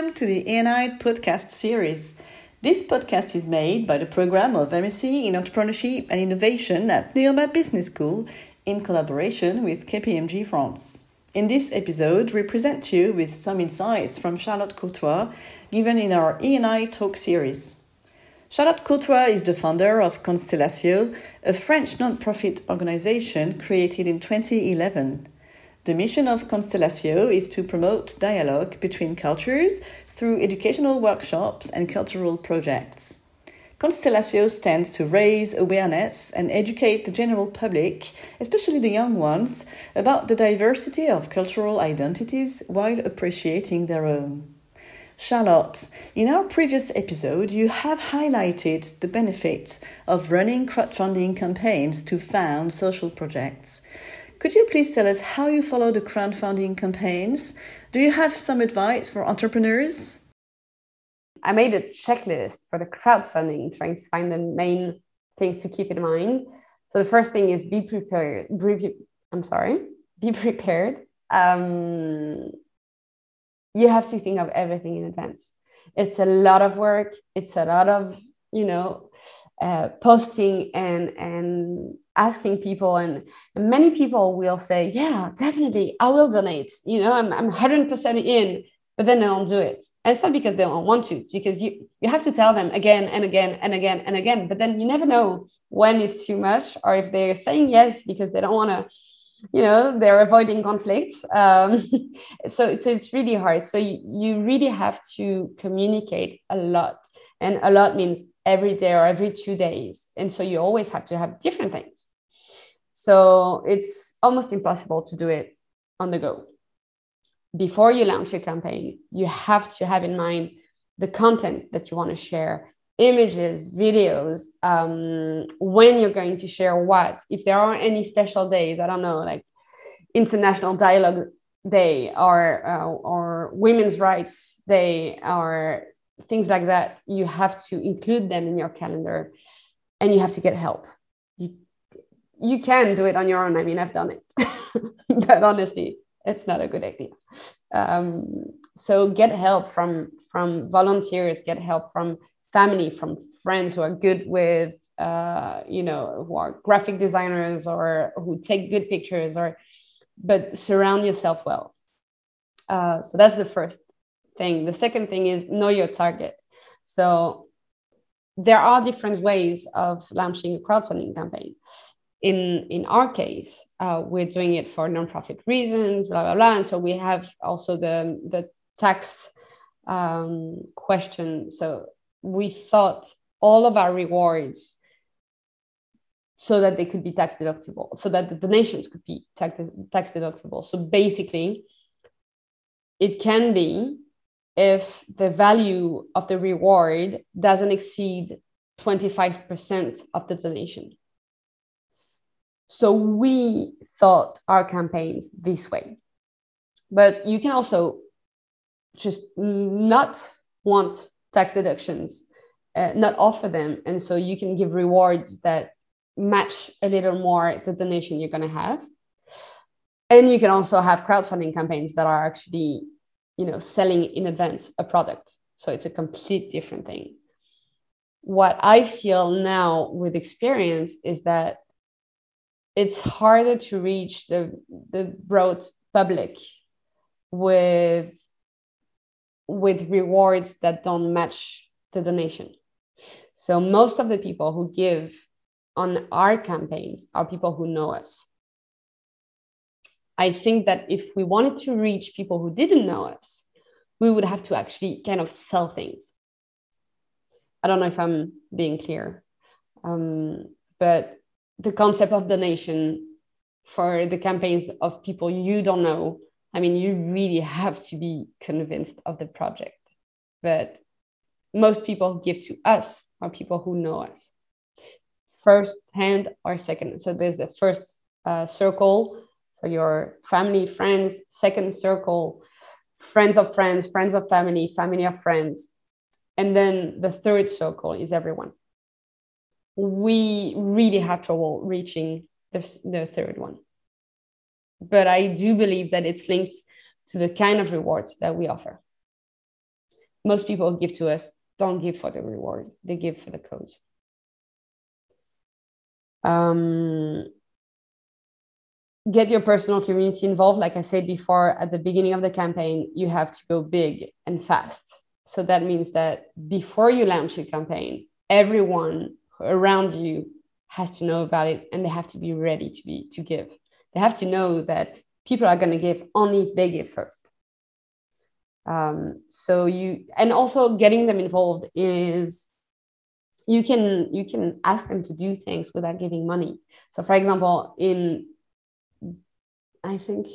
welcome to the E&I podcast series. This podcast is made by the program of MSc in Entrepreneurship and Innovation at Neoma Business School in collaboration with KPMG France. In this episode, we present you with some insights from Charlotte Courtois given in our E&I talk series. Charlotte Courtois is the founder of Konstelacio, a French non-profit organization created in 2011. The mission of Konstelacio is to promote dialogue between cultures through educational workshops and cultural projects. Konstelacio stands to raise awareness and educate the general public, especially the young ones, about the diversity of cultural identities while appreciating their own. Charlotte, in our previous episode, you have highlighted the benefits of running crowdfunding campaigns to fund social projects. Could you please tell us how you follow the crowdfunding campaigns? Do you have some advice for entrepreneurs? I made a checklist for the crowdfunding, trying to find the main things to keep in mind. So the first thing is be prepared. I'm sorry, be prepared. Um, you have to think of everything in advance it's a lot of work it's a lot of you know uh, posting and and asking people and, many people will say yeah definitely i will donate you know i'm, I'm 100% in but then they don't do it. And it's not because they don't want to it's because you you have to tell them again and again and again and again but then you never know when it's too much or if they're saying yes because they don't want to you know they're avoiding conflicts um, so so it's really hard. So you, you really have to communicate a lot and a lot means every day or every two days and so you always have to have different things so it's almost impossible to do it on the go before you launch your campaign you have to have in mind the content that you want to share images, videos, um, when you're going to share what, if there are any special days, I don't know, like International Dialogue Day or uh, or Women's Rights Day or things like that, you have to include them in your calendar, and you have to get help. You you can do it on your own. I mean, I've done it, but honestly, it's not a good idea. Um, so get help from from volunteers, get help from family, from friends who are good with, uh, you know, who are graphic designers or who take good pictures, or but surround yourself well. Uh, so that's the first thing. The second thing is know your target. So there are different ways of launching a crowdfunding campaign. In in our case, uh, we're doing it for nonprofit reasons, blah blah blah. And so we have also the the tax um, question. So we thought all of our rewards so that they could be tax deductible, so that the donations could be tax, tax deductible. So basically, it can be if the value of the reward doesn't exceed 25% of the donation. So we thought our campaigns this way. But you can also just not want tax deductions, uh, not offer them. And so you can give rewards that match a little more the donation you're going to have. And you can also have crowdfunding campaigns that are actually, you know, selling in advance a product. So it's a complete different thing. What I feel now with experience is that it's harder to reach the, the broad public with with rewards that don't match the donation. So most of the people who give on our campaigns are people who know us. I think that if we wanted to reach people who didn't know us, we would have to actually kind of sell things. I don't know if I'm being clear, um, but the concept of donation for the campaigns of people you don't know I mean, you really have to be convinced of the project. But most people give to us are people who know us first hand or second. So there's the first uh, circle. So your family, friends, second circle, friends of friends, friends of family, family of friends. And then the third circle is everyone. We really have trouble reaching the, the third one but I do believe that it's linked to the kind of rewards that we offer. most people give to us don't give for the reward; they give for the cause. Um, get your personal community involved. Like I said before, at the beginning of the campaign, you have to go big and fast. So that means that before you launch your campaign, everyone around you has to know about it and they have to be ready to be to give. They have to know that people are going to give only if they give first. Um, so you and also getting them involved is you can you can ask them to do things without giving money. So for example, in I think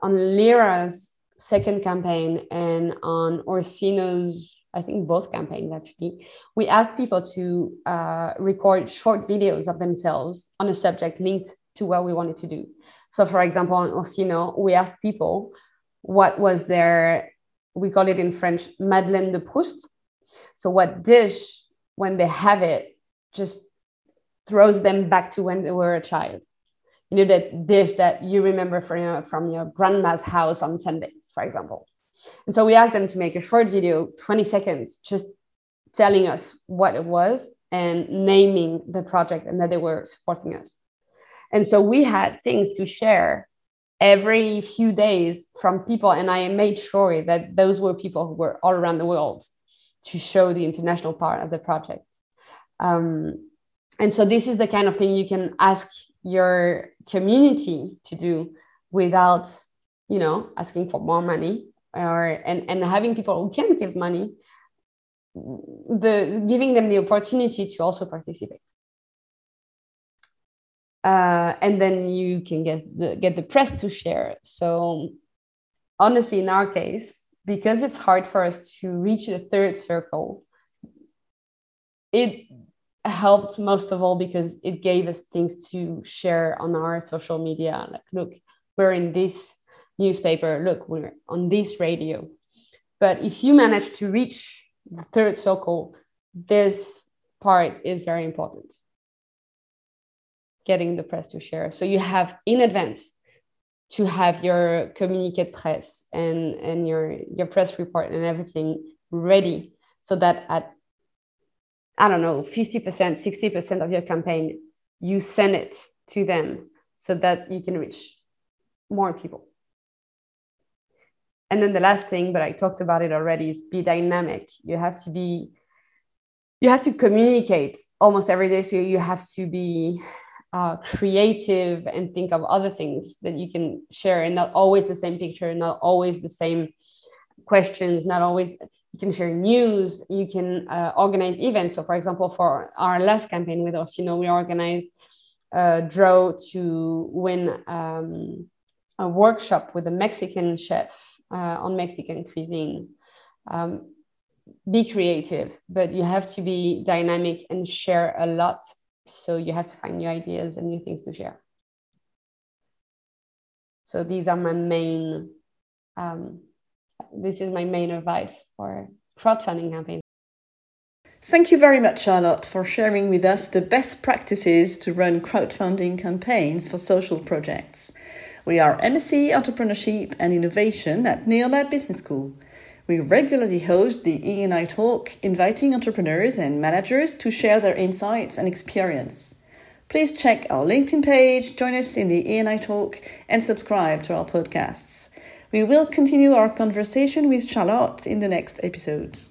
on Lyra's second campaign and on Orsino's I think both campaigns actually, we asked people to uh, record short videos of themselves on a subject linked to what we wanted to do. So, for example, on Orsino, we asked people what was their, we call it in French, Madeleine de Proust. So, what dish, when they have it, just throws them back to when they were a child. You know, that dish that you remember from your, from your grandma's house on Sundays, for example. And so we asked them to make a short video, 20 seconds, just telling us what it was and naming the project and that they were supporting us. And so we had things to share every few days from people. And I made sure that those were people who were all around the world to show the international part of the project. Um, and so this is the kind of thing you can ask your community to do without, you know, asking for more money or and, and having people who can give money the giving them the opportunity to also participate. Uh, and then you can get the get the press to share. So honestly in our case because it's hard for us to reach the third circle it helped most of all because it gave us things to share on our social media. Like look we're in this newspaper, look, we're on this radio. But if you manage to reach the third circle, this part is very important. Getting the press to share. So you have in advance to have your communiqué press and, and your, your press report and everything ready so that at, I don't know, 50%, 60% of your campaign, you send it to them so that you can reach more people. And then the last thing, but I talked about it already, is be dynamic. You have to be, you have to communicate almost every day. So you have to be uh, creative and think of other things that you can share, and not always the same picture, not always the same questions, not always. You can share news. You can uh, organize events. So, for example, for our last campaign with us, you know, we organized a draw to win um, a workshop with a Mexican chef on Mexican cuisine. Um, be creative, but you have to be dynamic and share a lot. So you have to find new ideas and new things to share. So these are my main, um, this is my main advice for crowdfunding campaigns. Thank you very much, Charlotte, for sharing with us the best practices to run crowdfunding campaigns for social projects. We are MSc Entrepreneurship and Innovation at Neoma Business School. We regularly host the E&I Talk, inviting entrepreneurs and managers to share their insights and experience. Please check our LinkedIn page, join us in the E&I Talk, and subscribe to our podcasts. We will continue our conversation with Charlotte in the next episodes.